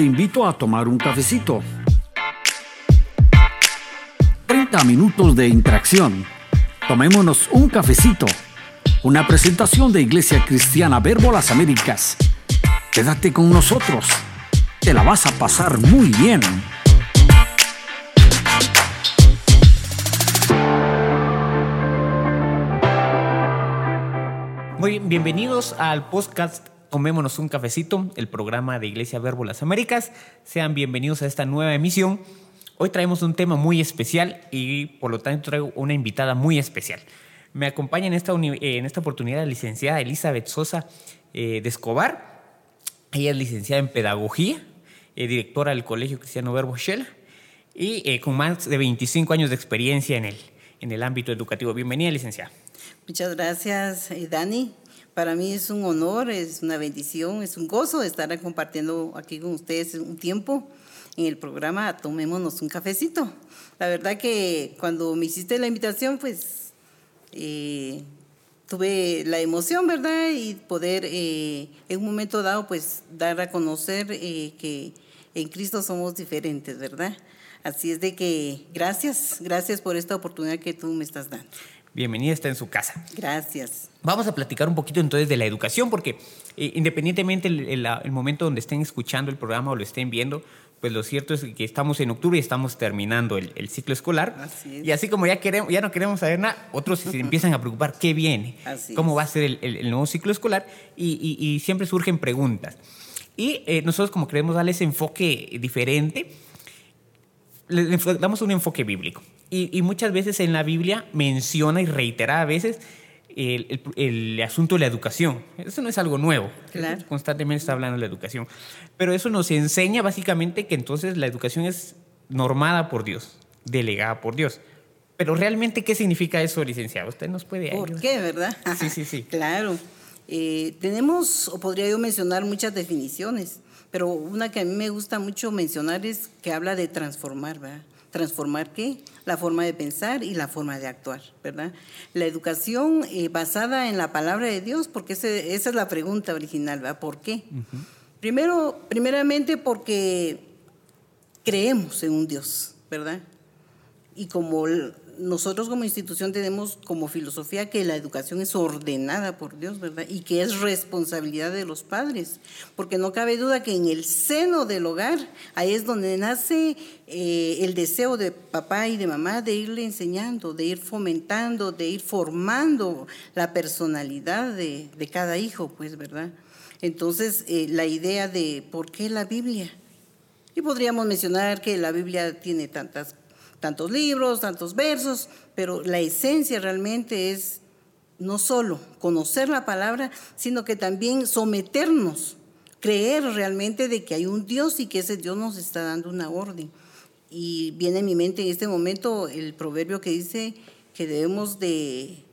Te invito a tomar un cafecito. 30 minutos de interacción. Tomémonos un cafecito. Una presentación de Iglesia Cristiana Verbo Las Américas. Quédate con nosotros. Te la vas a pasar muy bien. Muy bien, bienvenidos al podcast Comémonos un cafecito, el programa de Iglesia Verbo Las Américas. Sean bienvenidos a esta nueva emisión. Hoy traemos un tema muy especial y por lo tanto traigo una invitada muy especial. Me acompaña en esta, en esta oportunidad la licenciada Elizabeth Sosa eh, de Escobar. Ella es licenciada en Pedagogía, eh, directora del Colegio Cristiano Verbo Shell y eh, con más de 25 años de experiencia en el, en el ámbito educativo. Bienvenida, licenciada. Muchas gracias, eh, Dani. Para mí es un honor, es una bendición, es un gozo estar compartiendo aquí con ustedes un tiempo en el programa Tomémonos un cafecito. La verdad que cuando me hiciste la invitación, pues eh, tuve la emoción, ¿verdad? Y poder eh, en un momento dado, pues dar a conocer que en Cristo somos diferentes, ¿verdad? Así es de que gracias, gracias por esta oportunidad que tú me estás dando. Bienvenida, está en su casa. Gracias. Vamos a platicar un poquito entonces de la educación, porque eh, independientemente el, el, momento donde estén escuchando el programa o lo estén viendo, pues lo cierto es que estamos en octubre y estamos terminando el, el ciclo escolar. Así y así como ya, queremos, ya no queremos saber nada, otros se empiezan a preocupar qué viene, Así cómo es. va a ser el, el nuevo ciclo escolar y, y, y, siempre surgen preguntas. Y eh, nosotros como queremos darle ese enfoque diferente, le damos un enfoque bíblico. Y, y, muchas veces en la Biblia menciona y reitera a veces el, el, el, asunto de la educación. Eso no es algo nuevo. Claro. Constantemente está hablando de la educación. Pero eso nos enseña básicamente que entonces la educación es normada por Dios, delegada por Dios. Pero realmente, ¿qué significa eso, licenciado? Usted nos puede ¿Por ayudar? qué, verdad? Sí, sí, sí. claro. Eh, tenemos, o podría yo mencionar muchas definiciones, pero una que a mí me gusta mucho mencionar es que habla de transformar, ¿verdad? ¿Transformar qué? La forma de pensar y la forma de actuar, ¿verdad? La educación eh, basada en la palabra de Dios, porque ese, esa es la pregunta original, ¿verdad? ¿Por qué? Uh -huh. Primero, primeramente porque creemos en un Dios, ¿verdad? Y como nosotros como institución tenemos como filosofía que la educación es ordenada por Dios, ¿verdad? Y que es responsabilidad de los padres, porque no cabe duda que en el seno del hogar, ahí es donde nace eh, el deseo de papá y de mamá de irle enseñando, de ir fomentando, de ir formando la personalidad de, cada hijo, pues, ¿verdad? Entonces, eh, la idea de por qué la Biblia. Y podríamos mencionar que la Biblia tiene tantas tantos libros, tantos versos, pero la esencia realmente es no solo conocer la palabra, sino que también someternos, creer realmente de que hay un Dios y que ese Dios nos está dando una orden. Y viene en mi mente en este momento el proverbio que dice que debemos de,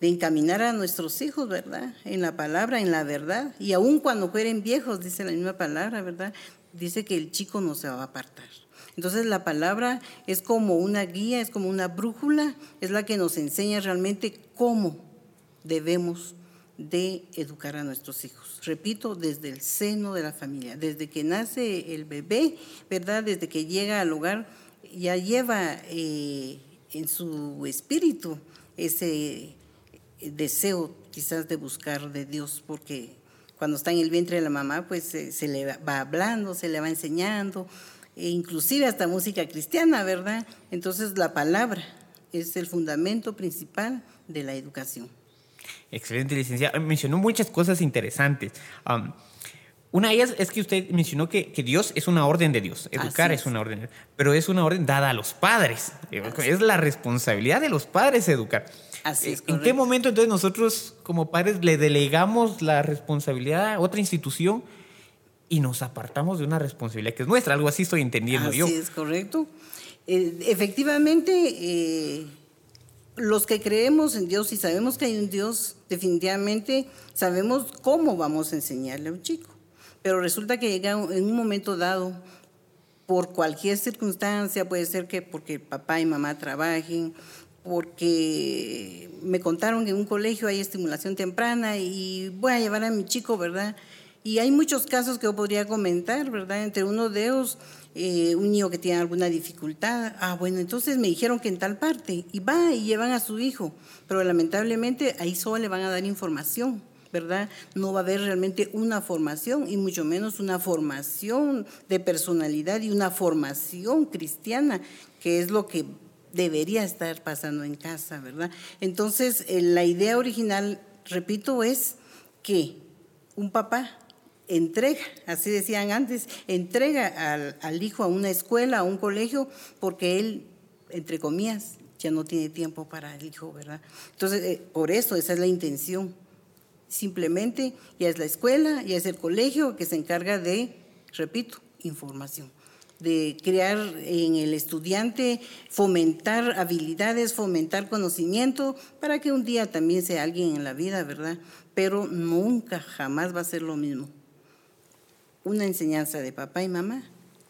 de encaminar a nuestros hijos, ¿verdad? En la palabra, en la verdad. Y aun cuando fueren viejos, dice la misma palabra, ¿verdad? Dice que el chico no se va a apartar. Entonces la palabra es como una guía, es como una brújula, es la que nos enseña realmente cómo debemos de educar a nuestros hijos. Repito, desde el seno de la familia, desde que nace el bebé, ¿verdad? Desde que llega al hogar, ya lleva eh, en su espíritu ese deseo quizás de buscar de Dios, porque cuando está en el vientre de la mamá, pues se, se le va hablando, se le va enseñando, e inclusive hasta música cristiana, ¿verdad? Entonces la palabra es el fundamento principal de la educación. Excelente, licenciada. Mencionó muchas cosas interesantes. Um, una de ellas es que usted mencionó que, que, Dios es una orden de Dios. Educar es. es. una orden, pero es una orden dada a los padres. Así es la responsabilidad de los padres educar. Así es. ¿En qué momento entonces nosotros como padres le delegamos la responsabilidad a otra institución y nos apartamos de una responsabilidad que es nuestra? Algo así estoy entendiendo así yo. Así es, correcto. Eh, efectivamente, eh, los que creemos en Dios y sabemos que hay un Dios, definitivamente sabemos cómo vamos a enseñarle a un chico. Pero resulta que llega en un momento dado, por cualquier circunstancia, puede ser que porque papá y mamá trabajen, porque me contaron que en un colegio hay estimulación temprana y voy a llevar a mi chico, ¿verdad? Y hay muchos casos que yo podría comentar, ¿verdad? Entre uno de ellos, eh, un niño que tiene alguna dificultad. Ah, bueno, entonces me dijeron que en tal parte. Y va y llevan a su hijo. Pero lamentablemente ahí solo le van a dar información. ¿verdad? No va a haber realmente una formación y mucho menos una formación de personalidad y una formación cristiana, que es lo que debería estar pasando en casa, ¿verdad? Entonces, eh, la idea original, repito, es que un papá entrega, así decían antes, entrega al, hijo a una escuela, a un colegio, porque él, entre comillas, ya no tiene tiempo para el hijo, ¿verdad? Entonces, eh, por eso, esa es la intención. Simplemente ya es la escuela, ya es el colegio que se encarga de, repito, información de crear en el estudiante, fomentar habilidades, fomentar conocimiento, para que un día también sea alguien en la vida, ¿verdad? Pero nunca, jamás va a ser lo mismo. Una enseñanza de papá y mamá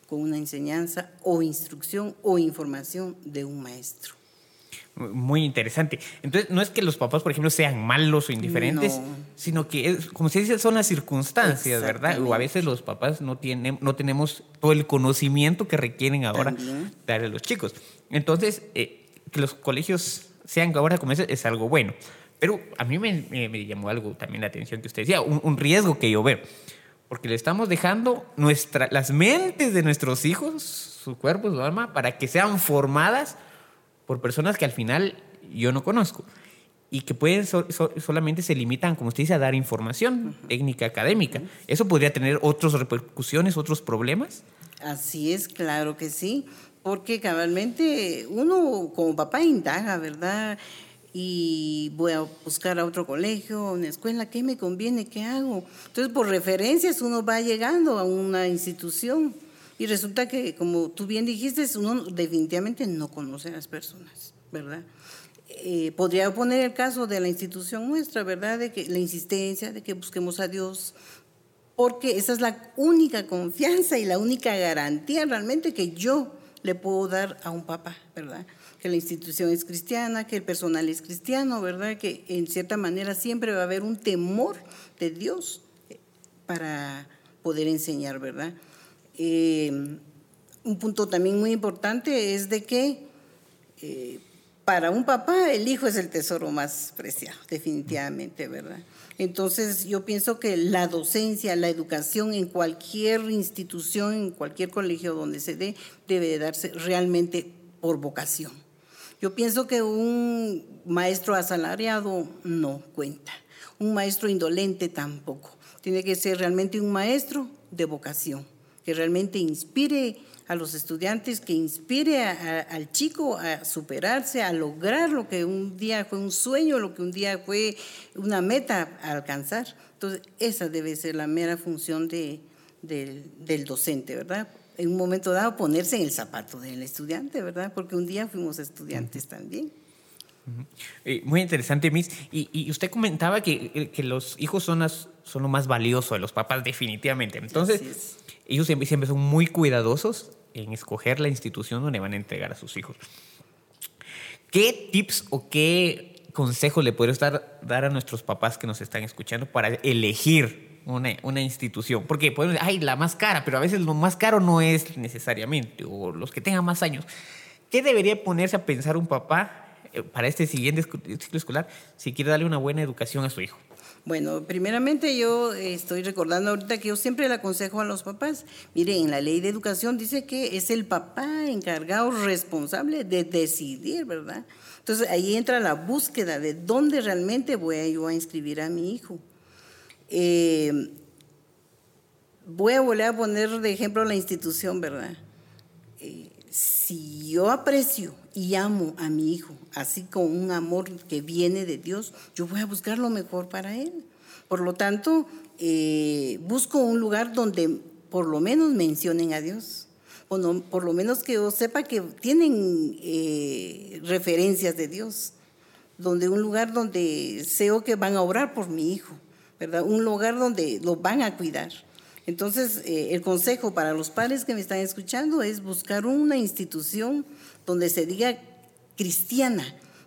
con una enseñanza o instrucción o información de un maestro. Muy interesante. Entonces, no es que los papás, por ejemplo, sean malos o indiferentes, sino que, es, como se dice, son las circunstancias, ¿verdad? O a veces los papás no, tienen, no tenemos todo el conocimiento que requieren ahora darle a los chicos. Entonces, eh, que los colegios sean ahora como ese es algo bueno. Pero a mí me, llamó algo también la atención que usted decía, un, riesgo que yo veo. Porque le estamos dejando nuestra, las mentes de nuestros hijos, su cuerpo, su alma, para que sean formadas por personas que al final yo no conozco y que pueden solamente se limitan, como usted dice, a dar información técnica académica. ¿Eso podría tener otras repercusiones, otros problemas? Así es, claro que sí, porque cabalmente uno como papá indaga, ¿verdad? Y voy a buscar a otro colegio, una escuela, ¿qué me conviene? ¿Qué hago? Entonces, por referencias uno va llegando a una institución y resulta que, como tú bien dijiste, uno definitivamente no conoce a las personas, ¿verdad? Eh, podría poner el caso de la institución nuestra, ¿verdad? De que la insistencia de que busquemos a Dios, porque esa es la única confianza y la única garantía realmente que yo le puedo dar a un papá, ¿verdad? Que la institución es cristiana, que el personal es cristiano, ¿verdad? Que en cierta manera siempre va a haber un temor de Dios para poder enseñar, ¿verdad? Eh, un punto también muy importante es de que eh, para un papá el hijo es el tesoro más preciado, definitivamente, ¿verdad? Entonces yo pienso que la docencia, la educación en cualquier institución, en cualquier colegio donde se dé, debe darse realmente por vocación. Yo pienso que un maestro asalariado no cuenta, un maestro indolente tampoco. Tiene que ser realmente un maestro de vocación que realmente inspire a los estudiantes, que inspire al chico a superarse, a lograr lo que un día fue un sueño, lo que un día fue una meta a alcanzar. Entonces, esa debe ser la mera función de, del docente, ¿verdad? En un momento dado, ponerse en el zapato del estudiante, ¿verdad? Porque un día fuimos estudiantes también. Eh, muy interesante, Miss. Y, usted comentaba que, que, los hijos son, son lo más valioso de los papás, definitivamente. Entonces, ellos siempre, siempre son muy cuidadosos en escoger la institución donde van a entregar a sus hijos. ¿Qué tips o qué consejos le puedo estar, dar a nuestros papás que nos están escuchando para elegir una, una institución? Porque pueden decir, ay, la más cara, pero a veces lo más caro no es necesariamente, o los que tengan más años. ¿Qué debería ponerse a pensar un papá eh, para este siguiente ciclo escolar si quiere darle una buena educación a su hijo? Bueno, primeramente yo estoy recordando ahorita que yo siempre le aconsejo a los papás, mire, en la ley de educación dice que es el papá encargado, responsable de decidir, ¿verdad? Entonces ahí entra la búsqueda de dónde realmente voy a inscribir a mi hijo. Eh, voy a volver a poner de ejemplo la institución, ¿verdad? Eh, si yo aprecio y amo a mi hijo, así con un amor que viene de Dios, yo voy a buscar lo mejor para él. Por lo tanto, eh, busco un lugar donde por lo menos mencionen a Dios, o por lo menos que yo sepa que tienen eh, referencias de Dios, donde un lugar donde sé que van a orar por mi hijo, ¿verdad? Un lugar donde lo van a cuidar. Entonces, eh, el consejo para los padres que me están escuchando es buscar una institución donde se diga cristiana,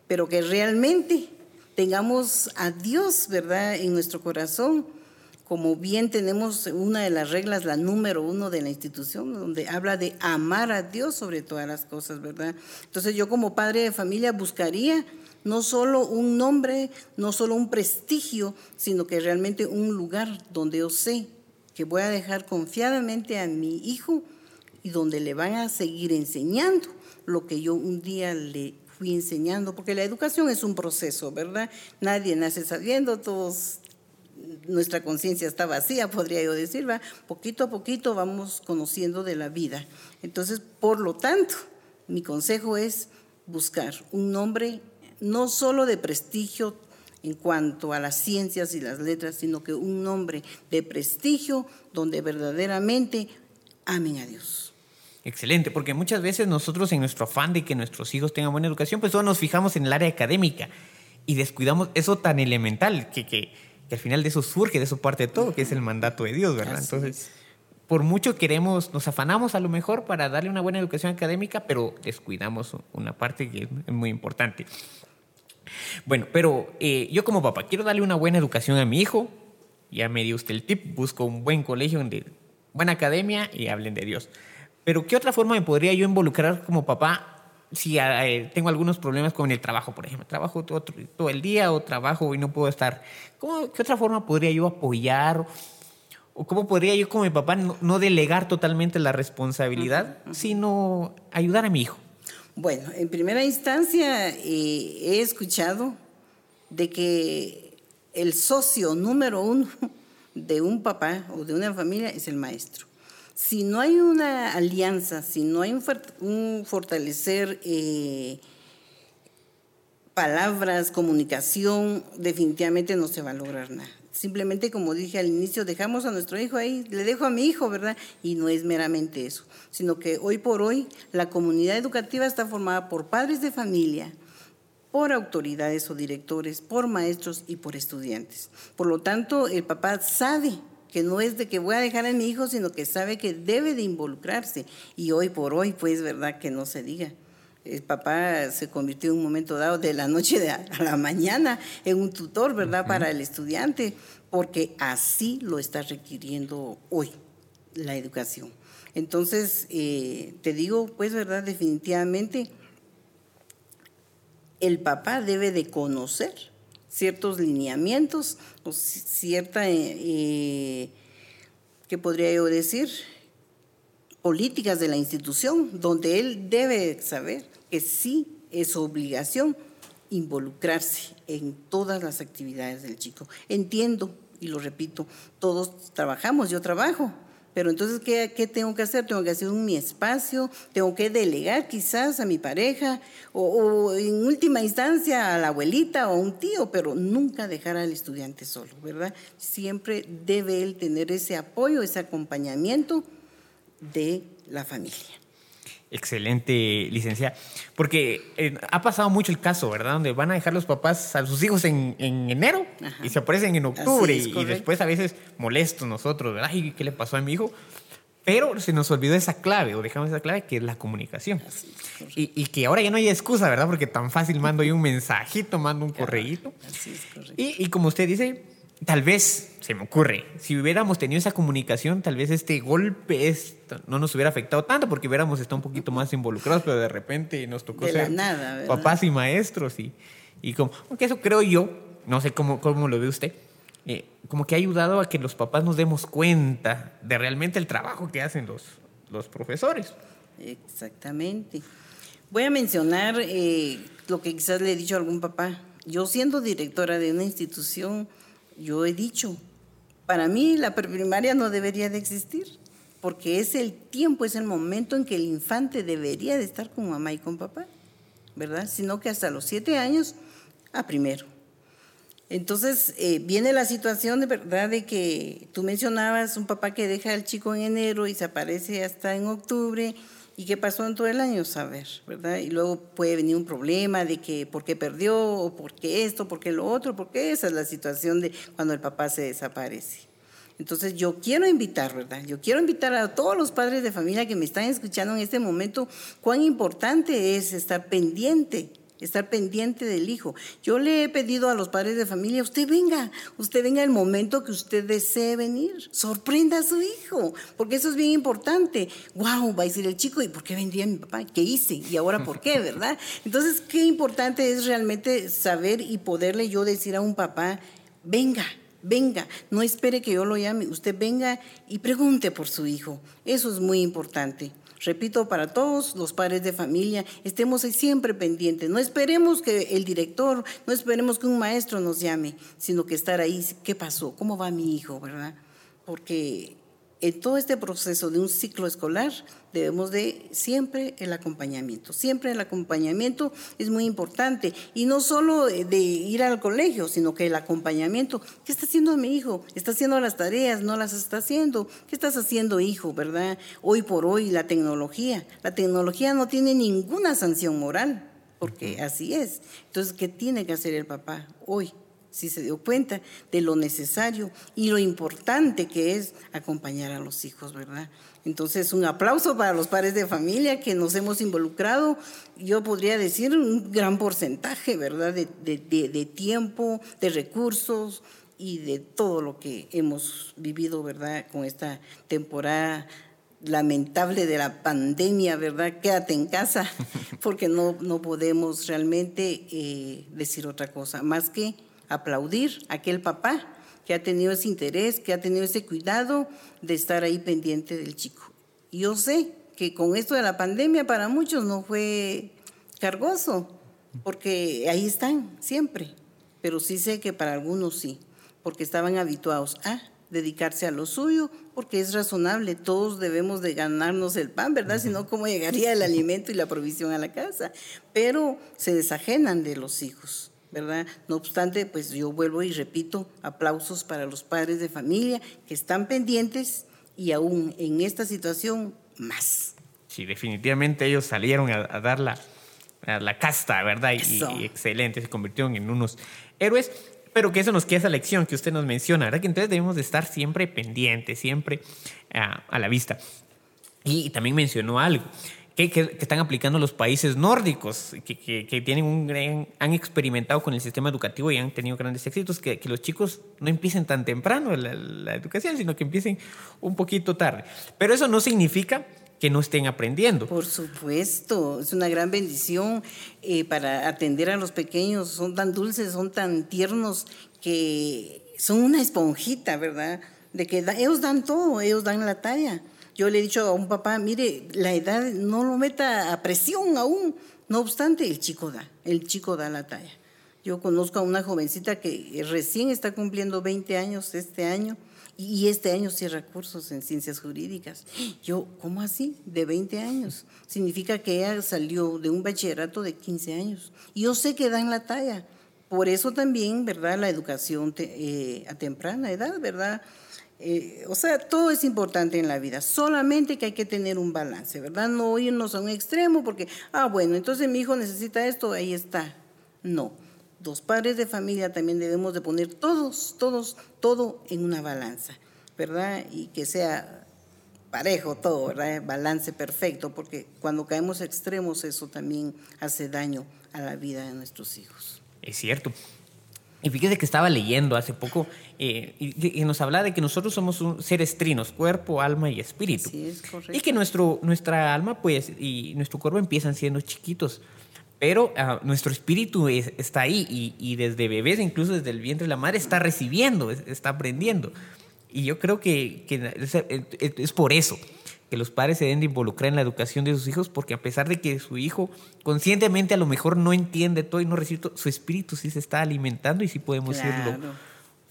pero que realmente tengamos a Dios, ¿verdad?, en nuestro corazón como bien tenemos una de las reglas, la número uno de la institución, donde habla de amar a Dios sobre todas las cosas, ¿verdad? Entonces yo como padre de familia buscaría no solo un nombre, no solo un prestigio, sino que realmente un lugar donde yo sé que voy a dejar confiadamente a mi hijo y donde le van a seguir enseñando lo que yo un día le fui enseñando, porque la educación es un proceso, ¿verdad? Nadie nace sabiendo, todos nuestra conciencia está vacía, podría yo decir, ¿va? poquito a poquito vamos conociendo de la vida. Entonces, por lo tanto, mi consejo es buscar un nombre no solo de prestigio en cuanto a las ciencias y las letras, sino que un nombre de prestigio donde verdaderamente amen a Dios. Excelente, porque muchas veces nosotros en nuestro afán de que nuestros hijos tengan buena educación, pues solo nos fijamos en el área académica y descuidamos eso tan elemental que, que que al final de eso surge, de eso parte de todo, que es el mandato de Dios, ¿verdad? Entonces, por mucho queremos, nos afanamos a lo mejor para darle una buena educación académica, pero descuidamos una parte que es muy importante. Bueno, pero eh, yo como papá quiero darle una buena educación a mi hijo, ya me dio usted el tip, busco un buen colegio, donde, buena academia y hablen de Dios. Pero ¿qué otra forma me podría yo involucrar como papá si eh, tengo algunos problemas con el trabajo, por ejemplo, trabajo todo, todo, el día o trabajo y no puedo estar, ¿cómo, ¿qué otra forma podría yo apoyar? ¿O cómo podría yo como mi papá no, delegar totalmente la responsabilidad, sino ayudar a mi hijo? Bueno, en primera instancia eh, he escuchado de que el socio número uno de un papá o de una familia es el maestro si no hay una alianza, si no hay un, fortalecer eh, palabras, comunicación, definitivamente no se va a lograr nada. Simplemente, como dije al inicio, dejamos a nuestro hijo ahí, le dejo a mi hijo, ¿verdad? Y no es meramente eso, sino que hoy por hoy la comunidad educativa está formada por padres de familia, por autoridades o directores, por maestros y por estudiantes. Por lo tanto, el papá sabe que no es de que voy a dejar a mi hijo, sino que sabe que debe de involucrarse. Y hoy por hoy, pues, ¿verdad? Que no se diga. El papá se convirtió en un momento dado de la noche a la mañana en un tutor, ¿verdad? Para el estudiante, porque así lo está requiriendo hoy la educación. Entonces, eh, te digo, pues, ¿verdad? Definitivamente, el papá debe de conocer ciertos lineamientos o cierta, eh, eh, ¿qué podría yo decir? Políticas de la institución, donde él debe saber que sí es obligación involucrarse en todas las actividades del chico. Entiendo, y lo repito, todos trabajamos, yo trabajo, pero entonces, ¿qué, tengo que hacer? Tengo que hacer un mi espacio, tengo que delegar quizás a mi pareja o, en última instancia a la abuelita o a un tío, pero nunca dejar al estudiante solo, ¿verdad? Siempre debe él tener ese apoyo, ese acompañamiento de la familia. Excelente, licenciada. Porque eh, ha pasado mucho el caso, ¿verdad? Donde van a dejar los papás a sus hijos en, enero y se aparecen en octubre y, después a veces molestos nosotros, ¿verdad? ¿Y qué le pasó a mi hijo? Pero se nos olvidó esa clave, o dejamos esa clave, que es la comunicación. y, que ahora ya no hay excusa, ¿verdad? Porque tan fácil mando yo un mensajito, mando un correíto. y, y como usted dice, tal vez, se me ocurre, si hubiéramos tenido esa comunicación, tal vez este golpe no nos hubiera afectado tanto porque hubiéramos estado un poquito más involucrados, pero de repente nos tocó ser papás y maestros y, y como, aunque eso creo yo, no sé cómo, cómo lo ve usted, eh, como que ha ayudado a que los papás nos demos cuenta de realmente el trabajo que hacen los, los profesores. Exactamente. Voy a mencionar eh, lo que quizás le he dicho a algún papá. Yo siendo directora de una institución, yo he dicho, para mí la primaria no debería de existir, porque es el tiempo, es el momento en que el infante debería de estar con mamá y con papá, ¿verdad? Sino que hasta los siete años a primero. Entonces eh, viene la situación de verdad de que tú mencionabas un papá que deja al chico en enero y se aparece hasta en octubre ¿Y qué pasó en todo el año? Saber, ¿verdad? Y luego puede venir un problema de que por qué perdió, o por qué esto, por qué lo otro, porque esa es la situación de cuando el papá se desaparece. Entonces yo quiero invitar, ¿verdad? Yo quiero invitar a todos los padres de familia que me están escuchando en este momento cuán importante es estar pendiente estar pendiente del hijo. Yo le he pedido a los padres de familia, usted venga, usted venga el momento que usted desee venir, sorprenda a su hijo, porque eso es bien importante. Wow, va a decir el chico, ¿y por qué vendría mi papá? ¿Qué hice? ¿Y ahora por qué? ¿Verdad? Entonces, qué importante es realmente saber y poderle yo decir a un papá, venga, venga, no espere que yo lo llame, usted venga y pregunte por su hijo. Eso es muy importante. Repito, para todos los padres de familia, estemos siempre pendientes. No esperemos que el director, no esperemos que un maestro nos llame, sino que estar ahí, ¿qué pasó? ¿Cómo va mi hijo? ¿Verdad? Porque en todo este proceso de un ciclo escolar debemos de siempre el acompañamiento. Siempre el acompañamiento es muy importante. Y no solo de ir al colegio, sino que el acompañamiento. ¿Qué está haciendo mi hijo? ¿Está haciendo las tareas? ¿No las está haciendo? ¿Qué estás haciendo, hijo? ¿Verdad? Hoy por hoy la tecnología. La tecnología no tiene ninguna sanción moral, porque así es. Entonces, ¿qué tiene que hacer el papá hoy? Si se dio cuenta de lo necesario y lo importante que es acompañar a los hijos, ¿verdad? Entonces, un aplauso para los padres de familia que nos hemos involucrado, yo podría decir un gran porcentaje, ¿verdad? De, de tiempo, de recursos y de todo lo que hemos vivido, ¿verdad? Con esta temporada lamentable de la pandemia, ¿verdad? Quédate en casa, porque no, no podemos realmente eh, decir otra cosa, más que aplaudir a aquel papá que ha tenido ese interés, que ha tenido ese cuidado de estar ahí pendiente del chico. Yo sé que con esto de la pandemia para muchos no fue cargoso, porque ahí están siempre, pero sí sé que para algunos sí, porque estaban habituados a dedicarse a lo suyo, porque es razonable, todos debemos de ganarnos el pan, ¿verdad? Si no, ¿cómo llegaría el alimento y la provisión a la casa? Pero se desajenan de los hijos. ¿Verdad? No obstante, pues yo vuelvo y repito, aplausos para los padres de familia que están pendientes y aún en esta situación más. Sí, definitivamente ellos salieron a, dar la, la, casta, ¿verdad? Y, excelente, se convirtieron en unos héroes. Pero que eso nos queda esa lección que usted nos menciona, ¿verdad? Que entonces debemos de estar siempre pendientes, siempre a, a la vista. Y también mencionó algo que, están aplicando los países nórdicos, que, tienen un han experimentado con el sistema educativo y han tenido grandes éxitos, que, los chicos no empiecen tan temprano la, educación, sino que empiecen un poquito tarde. Pero eso no significa que no estén aprendiendo. Por supuesto, es una gran bendición eh, para atender a los pequeños, son tan dulces, son tan tiernos, que son una esponjita, ¿verdad? De que ellos dan todo, ellos dan la talla. Yo le he dicho a un papá, mire, la edad no lo meta a presión aún. No obstante, el chico da, el chico da la talla. Yo conozco a una jovencita que recién está cumpliendo 20 años este año y este año cierra cursos en ciencias jurídicas. Yo, ¿cómo así? De 20 años. Significa que ella salió de un bachillerato de 15 años. Yo sé que dan la talla. Por eso también, ¿verdad? La educación eh, a temprana edad, ¿verdad? Eh, o sea, todo es importante en la vida, solamente que hay que tener un balance, ¿verdad? No irnos a un extremo porque, ah, bueno, entonces mi hijo necesita esto, ahí está. No, los padres de familia también debemos de poner todos, todos, todo en una balanza, ¿verdad? Y que sea parejo todo, ¿verdad? Balance perfecto, porque cuando caemos extremos eso también hace daño a la vida de nuestros hijos. Es cierto. Y fíjese que estaba leyendo hace poco eh, y, nos habla de que nosotros somos seres trinos, cuerpo, alma y espíritu. Sí, es correcto. Y que nuestro, nuestra alma pues, y nuestro cuerpo empiezan siendo chiquitos, pero ah, nuestro espíritu está ahí y, y, desde bebés, incluso desde el vientre de la madre, está recibiendo, está aprendiendo. Y yo creo que, que es por eso que los padres se deben de involucrar en la educación de sus hijos, porque a pesar de que su hijo conscientemente a lo mejor no entiende todo y no recibe todo, su espíritu sí se está alimentando y sí podemos irlo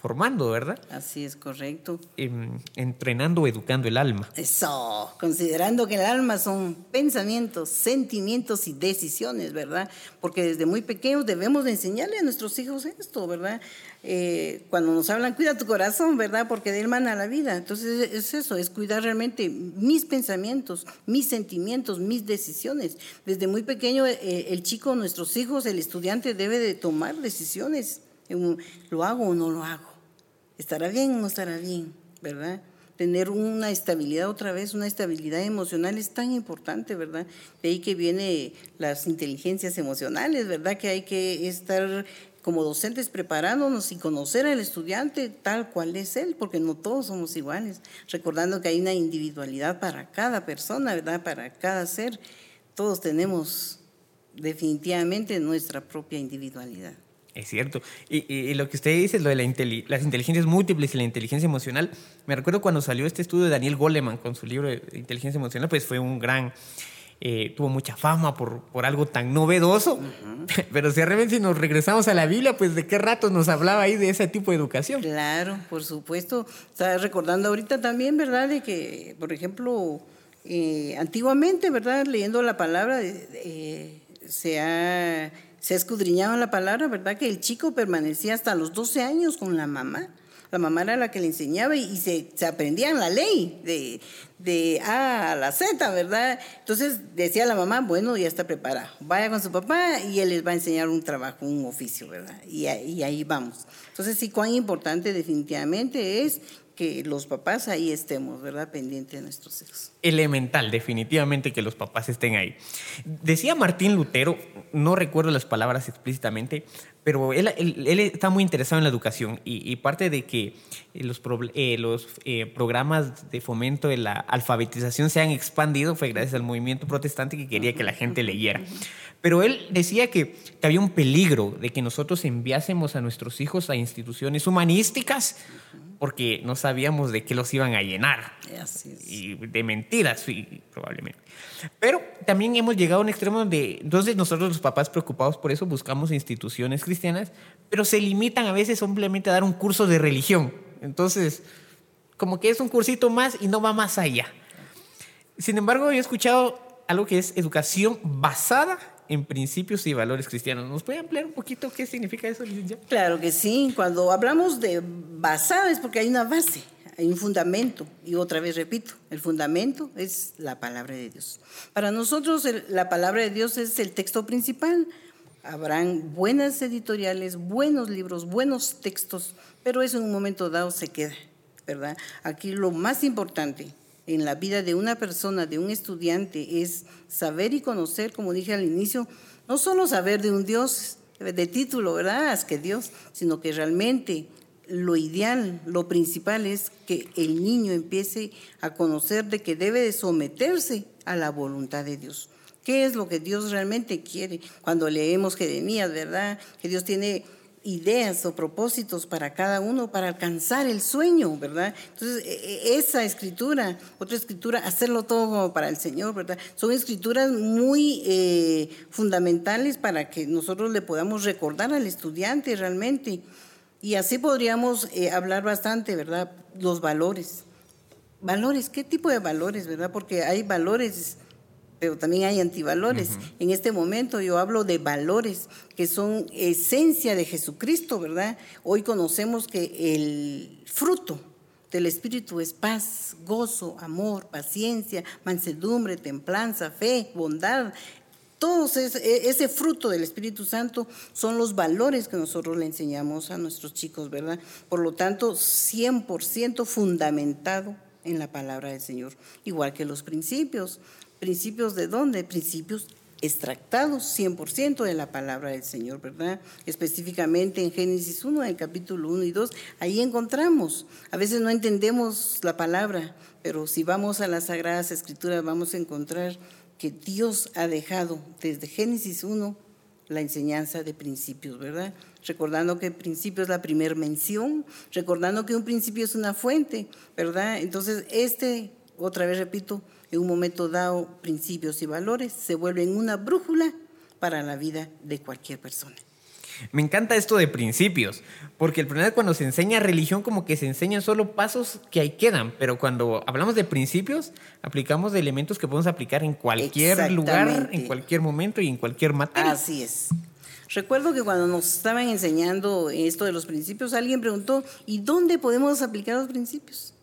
formando, ¿verdad? Así es, correcto. Em, entrenando o educando el alma. Eso, considerando que el alma son pensamientos, sentimientos y decisiones, ¿verdad? Porque desde muy pequeños debemos de enseñarle a nuestros hijos esto, ¿verdad? Eh, cuando nos hablan, cuida tu corazón, ¿verdad? Porque de él mana la vida. Entonces es eso, es cuidar realmente mis pensamientos, mis sentimientos, mis decisiones. Desde muy pequeño eh, el chico, nuestros hijos, el estudiante debe de tomar decisiones. ¿Lo hago o no lo hago? ¿Estará bien o no estará bien? ¿Verdad? tener una estabilidad otra vez, una estabilidad emocional es tan importante, ¿verdad? De ahí que viene las inteligencias emocionales, ¿verdad? Que hay que estar como docentes preparándonos y conocer al estudiante tal cual es él, porque no todos somos iguales, recordando que hay una individualidad para cada persona, ¿verdad? Para cada ser, todos tenemos definitivamente nuestra propia individualidad. Es cierto. Y, lo que usted dice, lo de la las inteligencias múltiples y la inteligencia emocional, me recuerdo cuando salió este estudio de Daniel Goleman con su libro de inteligencia emocional, pues fue un gran, eh, tuvo mucha fama por, por algo tan novedoso, pero si realmente si nos regresamos a la Biblia, pues de qué rato nos hablaba ahí de ese tipo de educación. Claro, por supuesto. Estaba recordando ahorita también, ¿verdad? De que, por ejemplo, eh, antiguamente, ¿verdad? Leyendo la palabra, eh, se ha se escudriñaba la palabra, ¿verdad? Que el chico permanecía hasta los 12 años con la mamá. La mamá era la que le enseñaba y, se, se, aprendían la ley de, de A a la Z, ¿verdad? Entonces decía la mamá, bueno, ya está preparado, vaya con su papá y él les va a enseñar un trabajo, un oficio, ¿verdad? Y, y ahí vamos. Entonces sí, cuán importante definitivamente es que los papás ahí estemos, ¿verdad? Pendientes de nuestros hijos. Elemental, definitivamente que los papás estén ahí. Decía Martín Lutero, no recuerdo las palabras explícitamente, pero él, está muy interesado en la educación y, parte de que los, eh, los eh, programas de fomento de la alfabetización se han expandido fue gracias al movimiento protestante que quería que la gente leyera. Pero él decía que, que había un peligro de que nosotros enviásemos a nuestros hijos a instituciones humanísticas porque no sabíamos de qué los iban a llenar. Y de mentiras, sí, probablemente. Pero también hemos llegado a un extremo donde, entonces nosotros los papás preocupados por eso buscamos instituciones cristianas, pero se limitan a veces simplemente a dar un curso de religión. Entonces, como que es un cursito más y no va más allá. Sin embargo, yo he escuchado algo que es educación basada en principios y valores cristianos. ¿Nos puede ampliar un poquito qué significa eso? Claro que sí. Cuando hablamos de basada es porque hay una base, hay un fundamento. Y otra vez repito, el fundamento es la palabra de Dios. Para nosotros la palabra de Dios es el texto principal. Habrán buenas editoriales, buenos libros, buenos textos, pero eso en un momento dado se queda, ¿verdad? Aquí lo más importante en la vida de una persona, de un estudiante, es saber y conocer, como dije al inicio, no solo saber de un Dios de título, ¿verdad? Que Dios, sino que realmente lo ideal, lo principal es que el niño empiece a conocer de que debe de someterse a la voluntad de Dios. ¿Qué es lo que Dios realmente quiere? Cuando leemos Jeremías, ¿verdad? Que Dios tiene ideas o propósitos para cada uno para alcanzar el sueño, ¿verdad? Entonces, e, e, esa escritura, otra escritura, hacerlo todo para el Señor, ¿verdad? Son escrituras muy eh, fundamentales para que nosotros le podamos recordar al estudiante realmente. Y así podríamos eh, hablar bastante, ¿verdad? Los valores. Valores, ¿qué tipo de valores, verdad? Porque hay valores pero también hay antivalores. En este momento yo hablo de valores que son esencia de Jesucristo, ¿verdad? Hoy conocemos que el fruto del Espíritu es paz, gozo, amor, paciencia, mansedumbre, templanza, fe, bondad. Todos ese, ese fruto del Espíritu Santo son los valores que nosotros le enseñamos a nuestros chicos, ¿verdad? Por lo tanto, 100% fundamentado en la palabra del Señor, igual que los principios. ¿Principios de dónde? Principios extractados 100% de la palabra del Señor, ¿verdad? Específicamente en Génesis 1, en capítulo 1 y 2, ahí encontramos. A veces no entendemos la palabra, pero si vamos a las Sagradas Escrituras vamos a encontrar que Dios ha dejado desde Génesis 1 la enseñanza de principios, ¿verdad? Recordando que el principio es la primera mención, recordando que un principio es una fuente, ¿verdad? Entonces, este, otra vez repito, en un momento dado principios y valores se vuelven una brújula para la vida de cualquier persona. Me encanta esto de principios, porque el problema es cuando se enseña religión como que se enseñan solo pasos que ahí quedan, pero cuando hablamos de principios, aplicamos de elementos que podemos aplicar en cualquier lugar, en cualquier momento y en cualquier materia. Así es. Recuerdo que cuando nos estaban enseñando esto de los principios, alguien preguntó, ¿y dónde podemos aplicar los principios?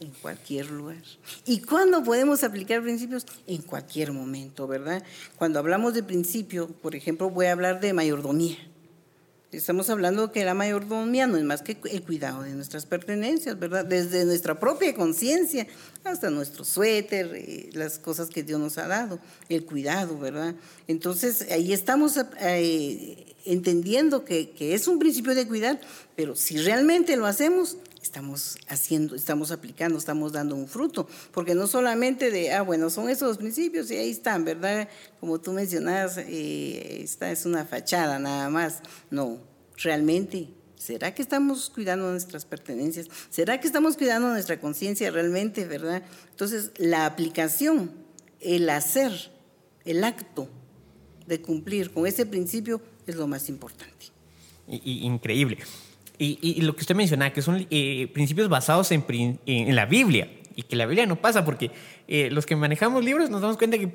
En cualquier lugar. ¿Y cuándo podemos aplicar principios? En cualquier momento, ¿verdad? Cuando hablamos de principio, por ejemplo, voy a hablar de mayordomía. Estamos hablando que la mayordomía no es más que el cuidado de nuestras pertenencias, ¿verdad? Desde nuestra propia conciencia hasta nuestro suéter, eh, las cosas que Dios nos ha dado, el cuidado, ¿verdad? Entonces ahí estamos eh, entendiendo que, que es un principio de cuidar, pero si realmente lo hacemos, estamos haciendo, estamos aplicando, estamos dando un fruto, porque no solamente de, ah, bueno, son esos principios y ahí están, ¿verdad? Como tú mencionabas, eh, esta es una fachada nada más. No, realmente, ¿será que estamos cuidando nuestras pertenencias? ¿Será que estamos cuidando nuestra conciencia realmente, verdad? Entonces, la aplicación, el hacer, el acto de cumplir con ese principio es lo más importante. increíble. Y, lo que usted menciona, que son eh, principios basados en, en, la Biblia, y que la Biblia no pasa, porque eh, los que manejamos libros nos damos cuenta que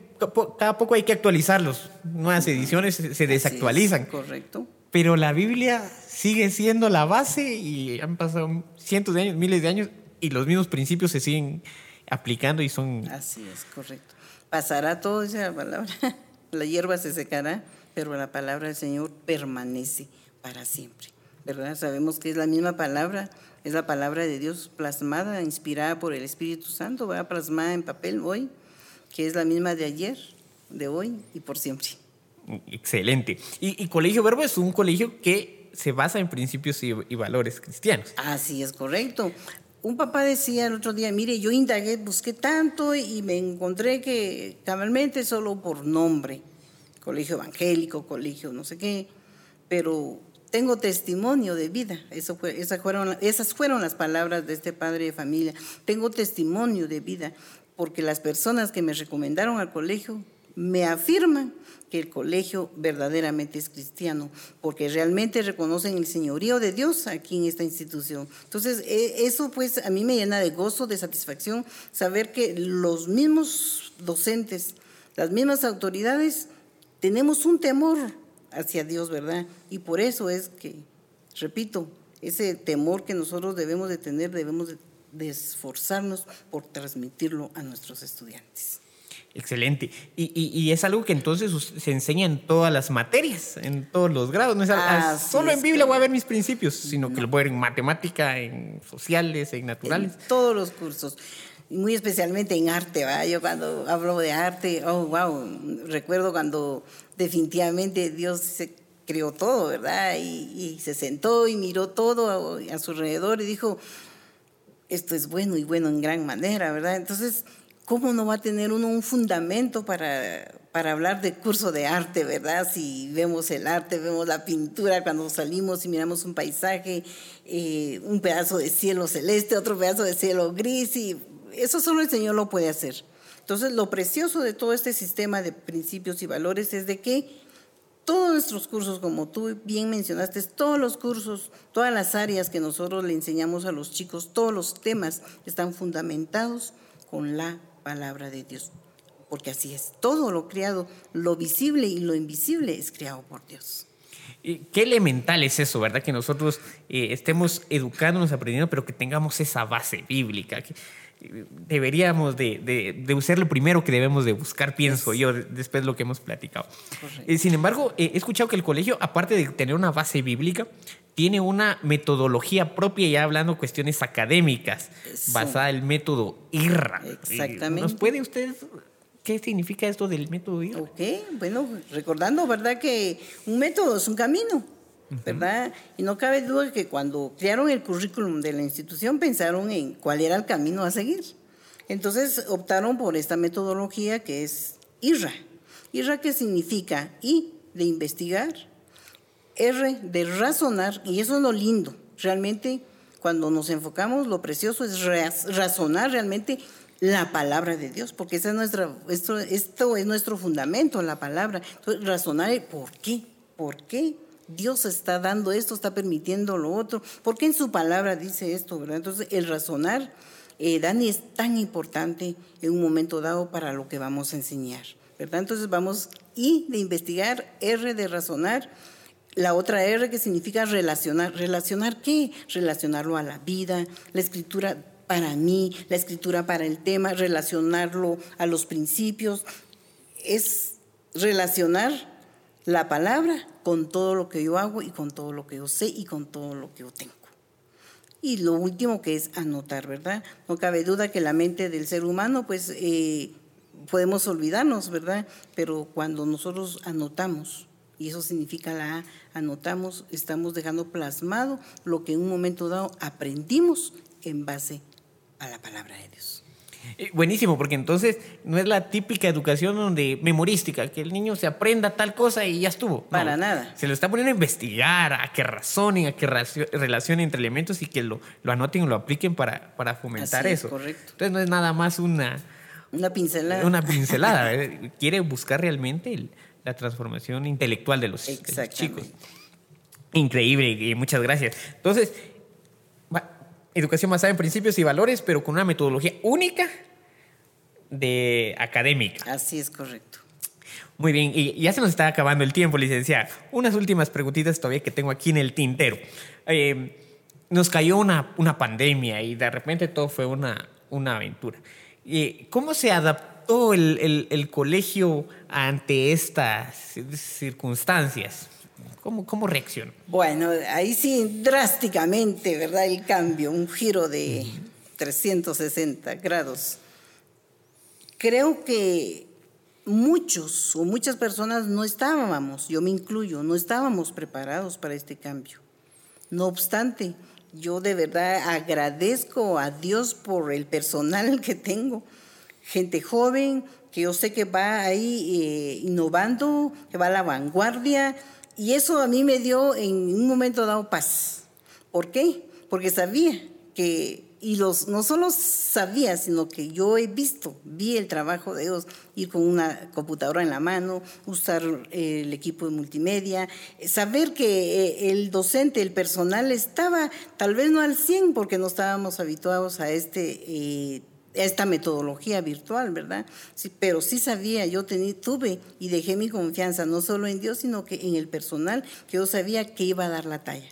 cada poco hay que actualizarlos. Nuevas ediciones se desactualizan. correcto. Pero la Biblia sigue siendo la base y han pasado cientos de años, miles de años, y los mismos principios se siguen aplicando y son... Así es, correcto. Pasará todo, esa palabra. La hierba se secará, pero la palabra del Señor permanece para siempre. ¿Verdad? Sabemos que es la misma palabra, es la palabra de Dios plasmada, inspirada por el Espíritu Santo, va plasmada en papel hoy, que es la misma de ayer, de hoy y por siempre. Excelente. Y, Colegio Verbo es un colegio que se basa en principios y, valores cristianos. Así es correcto. Un papá decía el otro día, mire, yo indagué, busqué tanto y me encontré que cabalmente solo por nombre, colegio evangélico, colegio no sé qué, pero tengo testimonio de vida. Eso fue, esas, fueron, esas fueron las palabras de este padre de familia. Tengo testimonio de vida, porque las personas que me recomendaron al colegio me afirman que el colegio verdaderamente es cristiano, porque realmente reconocen el señorío de Dios aquí en esta institución. Entonces, e, eso pues a mí me llena de gozo, de satisfacción, saber que los mismos docentes, las mismas autoridades, tenemos un temor hacia Dios, ¿verdad? Y por eso es que, repito, ese temor que nosotros debemos de tener, debemos de, esforzarnos por transmitirlo a nuestros estudiantes. Excelente. Y, es algo que entonces se enseña en todas las materias, en todos los grados. No es solo en Biblia voy a ver mis principios, sino que lo voy a ver en matemática, en sociales, en naturales. En todos los cursos. Y muy especialmente en arte, ¿va? Yo cuando hablo de arte, oh, wow, recuerdo cuando definitivamente Dios se creó todo, ¿verdad? Y, se sentó y miró todo a, su alrededor y dijo, esto es bueno y bueno en gran manera, ¿verdad? Entonces, ¿cómo no va a tener uno un fundamento para, para hablar de curso de arte, ¿verdad? Si vemos el arte, vemos la pintura cuando salimos y miramos un paisaje, eh, un pedazo de cielo celeste, otro pedazo de cielo gris, y eso solo el Señor lo puede hacer. Entonces, lo precioso de todo este sistema de principios y valores es de que todos nuestros cursos, como tú bien mencionaste, todos los cursos, todas las áreas que nosotros le enseñamos a los chicos, todos los temas están fundamentados con la palabra de Dios. Porque así es, todo lo creado, lo visible y lo invisible es creado por Dios. Qué elemental es eso, ¿verdad? Que nosotros eh, estemos educándonos, aprendiendo, pero que tengamos esa base bíblica. Deberíamos de, de, ser lo primero que debemos de buscar, pienso yo, después de lo que hemos platicado. Eh, sin embargo, he escuchado que el colegio, aparte de tener una base bíblica, tiene una metodología propia, ya hablando cuestiones académicas, basada en el método IRRA. Exactamente. ¿Nos puede usted ¿Qué significa esto del método IRRA? Ok, bueno, recordando, ¿verdad? Que un método es un camino. ¿Verdad? Y no cabe duda que cuando crearon el currículum de la institución pensaron en cuál era el camino a seguir. Entonces optaron por esta metodología que es IRRA. IRRA que significa I de investigar, R de razonar, y eso es lo lindo. Realmente, cuando nos enfocamos, lo precioso es razonar realmente la palabra de Dios, porque esa es nuestra, esto, esto es nuestro fundamento, la palabra. Entonces, razonar por qué, por qué Dios está dando esto, está permitiendo lo otro. ¿Por qué en su palabra dice esto? ¿verdad? Entonces, el razonar, eh, Dani, es tan importante en un momento dado para lo que vamos a enseñar. ¿verdad? Entonces, vamos I de investigar, R de razonar. La otra R que significa relacionar. ¿Relacionar qué? Relacionarlo a la vida, la escritura para mí, la escritura para el tema, relacionarlo a los principios. Es relacionar la palabra con todo lo que yo hago y con todo lo que yo sé y con todo lo que yo tengo. Y lo último que es anotar, ¿verdad? No cabe duda que la mente del ser humano, pues eh, podemos olvidarnos, ¿verdad? Pero cuando nosotros anotamos, y eso significa la A, anotamos, estamos dejando plasmado lo que en un momento dado aprendimos en base a la palabra de Dios. Eh, buenísimo, porque entonces no es la típica educación donde memorística, que el niño se aprenda tal cosa y ya estuvo. Para nada. Se lo está poniendo a investigar, a que razonen, a que relacionen entre elementos y que lo, lo anoten o lo apliquen para, para fomentar eso. Correcto. Entonces no es nada más una... Una pincelada. Una pincelada. Quiere buscar realmente la transformación intelectual de los, de los chicos. Increíble y muchas gracias. Entonces, educación basada en principios y valores, pero con una metodología única de académica. Así es correcto. Muy bien, y ya se nos está acabando el tiempo, licenciada. Unas últimas preguntitas todavía que tengo aquí en el tintero. Eh, nos cayó una, una, pandemia y de repente todo fue una, una aventura. Eh, ¿Cómo se adaptó el, el, el colegio ante estas circunstancias? ¿Cómo, cómo reaccionó? Bueno, ahí sí, drásticamente, ¿verdad? El cambio, un giro de 360 grados. Creo que muchos o muchas personas no estábamos, yo me incluyo, no estábamos preparados para este cambio. No obstante, yo de verdad agradezco a Dios por el personal que tengo, gente joven que yo sé que va ahí eh, innovando, que va a la vanguardia, y eso a mí me dio en un momento dado paz. ¿Por qué? Porque sabía que, y los, no solo sabía, sino que yo he visto, vi el trabajo de ellos, ir con una computadora en la mano, usar el equipo de multimedia, saber que eh, el docente, el personal estaba tal vez no al 100 porque no estábamos habituados a este eh, esta metodología virtual, ¿verdad? Sí, pero sí sabía, yo tuve y dejé mi confianza no solo en Dios, sino que en el personal, que yo sabía que iba a dar la talla.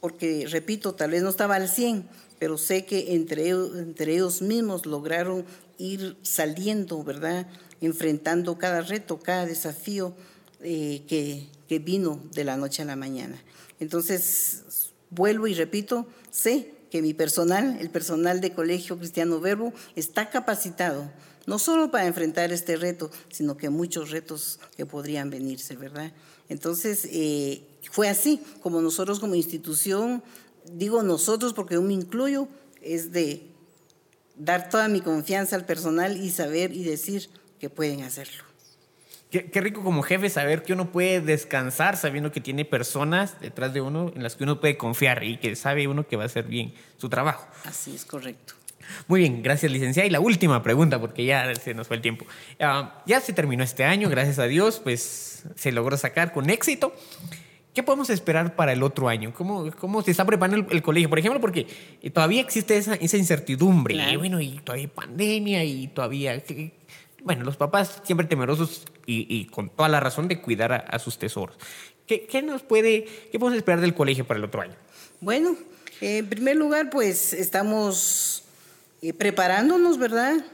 Porque, repito, tal vez no estaba al 100, pero sé que entre ellos, entre ellos mismos lograron ir saliendo, ¿verdad? Enfrentando cada reto, cada desafío eh, que, que vino de la noche a la mañana. Entonces, vuelvo y repito, sé que mi personal, el personal de Colegio Cristiano Verbo, está capacitado, no solo para enfrentar este reto, sino que muchos retos que podrían venirse, ¿verdad? Entonces, eh, fue así, como nosotros como institución, digo nosotros porque yo me incluyo, es de dar toda mi confianza al personal y saber y decir que pueden hacerlo. Qué, rico como jefe saber que uno puede descansar sabiendo que tiene personas detrás de uno en las que uno puede confiar y que sabe uno que va a hacer bien su trabajo. Así es correcto. Muy bien, gracias licenciada. Y la última pregunta, porque ya se nos fue el tiempo. Ah, ya se terminó este año, gracias a Dios, pues se logró sacar con éxito. ¿Qué podemos esperar para el otro año? ¿Cómo, cómo se está preparando el, colegio? Por ejemplo, porque todavía existe esa, esa incertidumbre. Y bueno, y todavía hay pandemia y todavía bueno, los papás siempre temerosos y, con toda la razón de cuidar a, sus tesoros. ¿Qué, nos puede, qué podemos esperar del colegio para el otro año? Bueno, en primer lugar, pues estamos eh, preparándonos, ¿verdad?,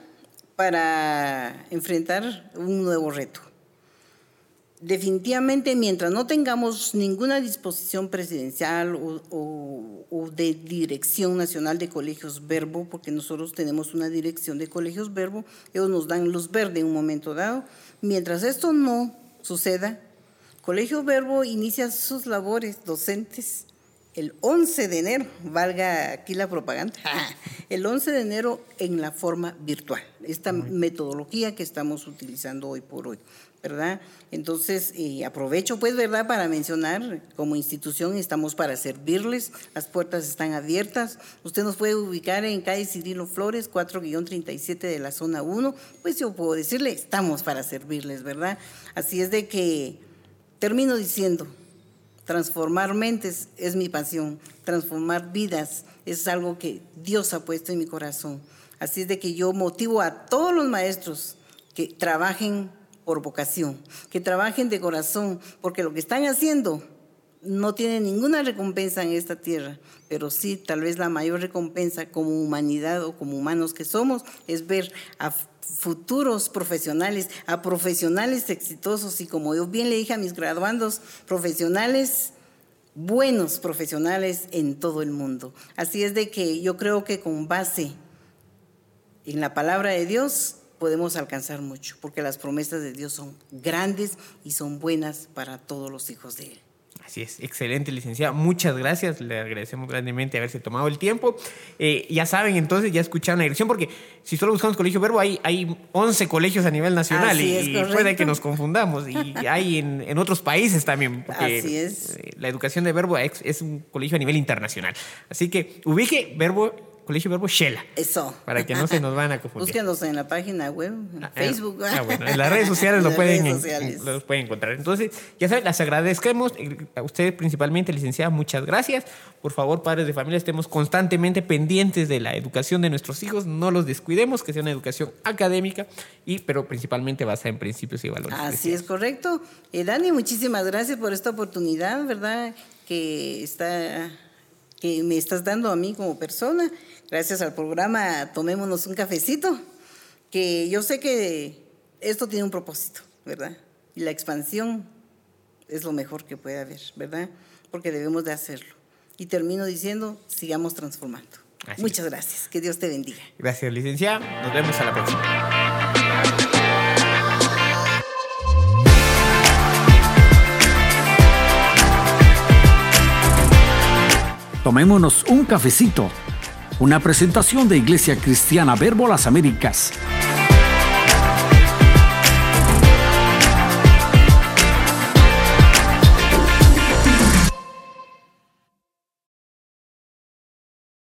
para enfrentar un nuevo reto definitivamente mientras no tengamos ninguna disposición presidencial o, de dirección nacional de colegios verbo, porque nosotros tenemos una dirección de colegios verbo, ellos nos dan luz verde en un momento dado, mientras esto no suceda, Colegio Verbo inicia sus labores docentes el 11 de enero, valga aquí la propaganda, el 11 de enero en la forma virtual, esta metodología que estamos utilizando hoy por hoy. ¿Verdad? Entonces, eh, aprovecho pues, ¿verdad?, para mencionar, como institución estamos para servirles, las puertas están abiertas, usted nos puede ubicar en calle Cirilo Flores, 4-37 de la zona 1, pues yo puedo decirle, estamos para servirles, ¿verdad? Así es de que termino diciendo, transformar mentes es mi pasión, transformar vidas es algo que Dios ha puesto en mi corazón. Así es de que yo motivo a todos los maestros que trabajen por vocación, que trabajen de corazón, porque lo que están haciendo no tiene ninguna recompensa en esta tierra, pero sí, tal vez la mayor recompensa como humanidad o como humanos que somos es ver a futuros profesionales, a profesionales exitosos y como yo bien le dije a mis graduandos, profesionales buenos profesionales en todo el mundo. Así es de que yo creo que con base en la palabra de Dios podemos alcanzar mucho, porque las promesas de Dios son grandes y son buenas para todos los hijos de Él. Así es, excelente licenciada. Muchas gracias, le agradecemos grandemente haberse tomado el tiempo. Eh, ya saben, entonces, ya escucharon la dirección, porque si solo buscamos Colegio Verbo, hay, hay 11 colegios a nivel nacional y, puede que nos confundamos. Y hay en, otros países también, porque Así es. Eh, la educación de Verbo es, es un colegio a nivel internacional. Así que ubique Verbo Colegio Verbo Shela. Eso. Para que no se nos van a confundir. Búsquenos en la página web, en ah, Facebook. Ah, bueno, en las redes sociales, lo, pueden, los pueden encontrar. Entonces, ya saben, las agradecemos a ustedes principalmente, licenciada, muchas gracias. Por favor, padres de familia, estemos constantemente pendientes de la educación de nuestros hijos, no los descuidemos, que sea una educación académica, y, pero principalmente basada en principios y valores. Así es correcto. Eh, Dani, muchísimas gracias por esta oportunidad, ¿verdad? Que está que me estás dando a mí como persona gracias al programa Tomémonos un cafecito, que yo sé que esto tiene un propósito, ¿verdad? Y la expansión es lo mejor que puede haber, ¿verdad? Porque debemos de hacerlo. Y termino diciendo, sigamos transformando. Muchas gracias. Que Dios te bendiga. Gracias, licenciada. Nos vemos a la próxima. Tomémonos un cafecito una presentación de Iglesia Cristiana Verbo Las Américas.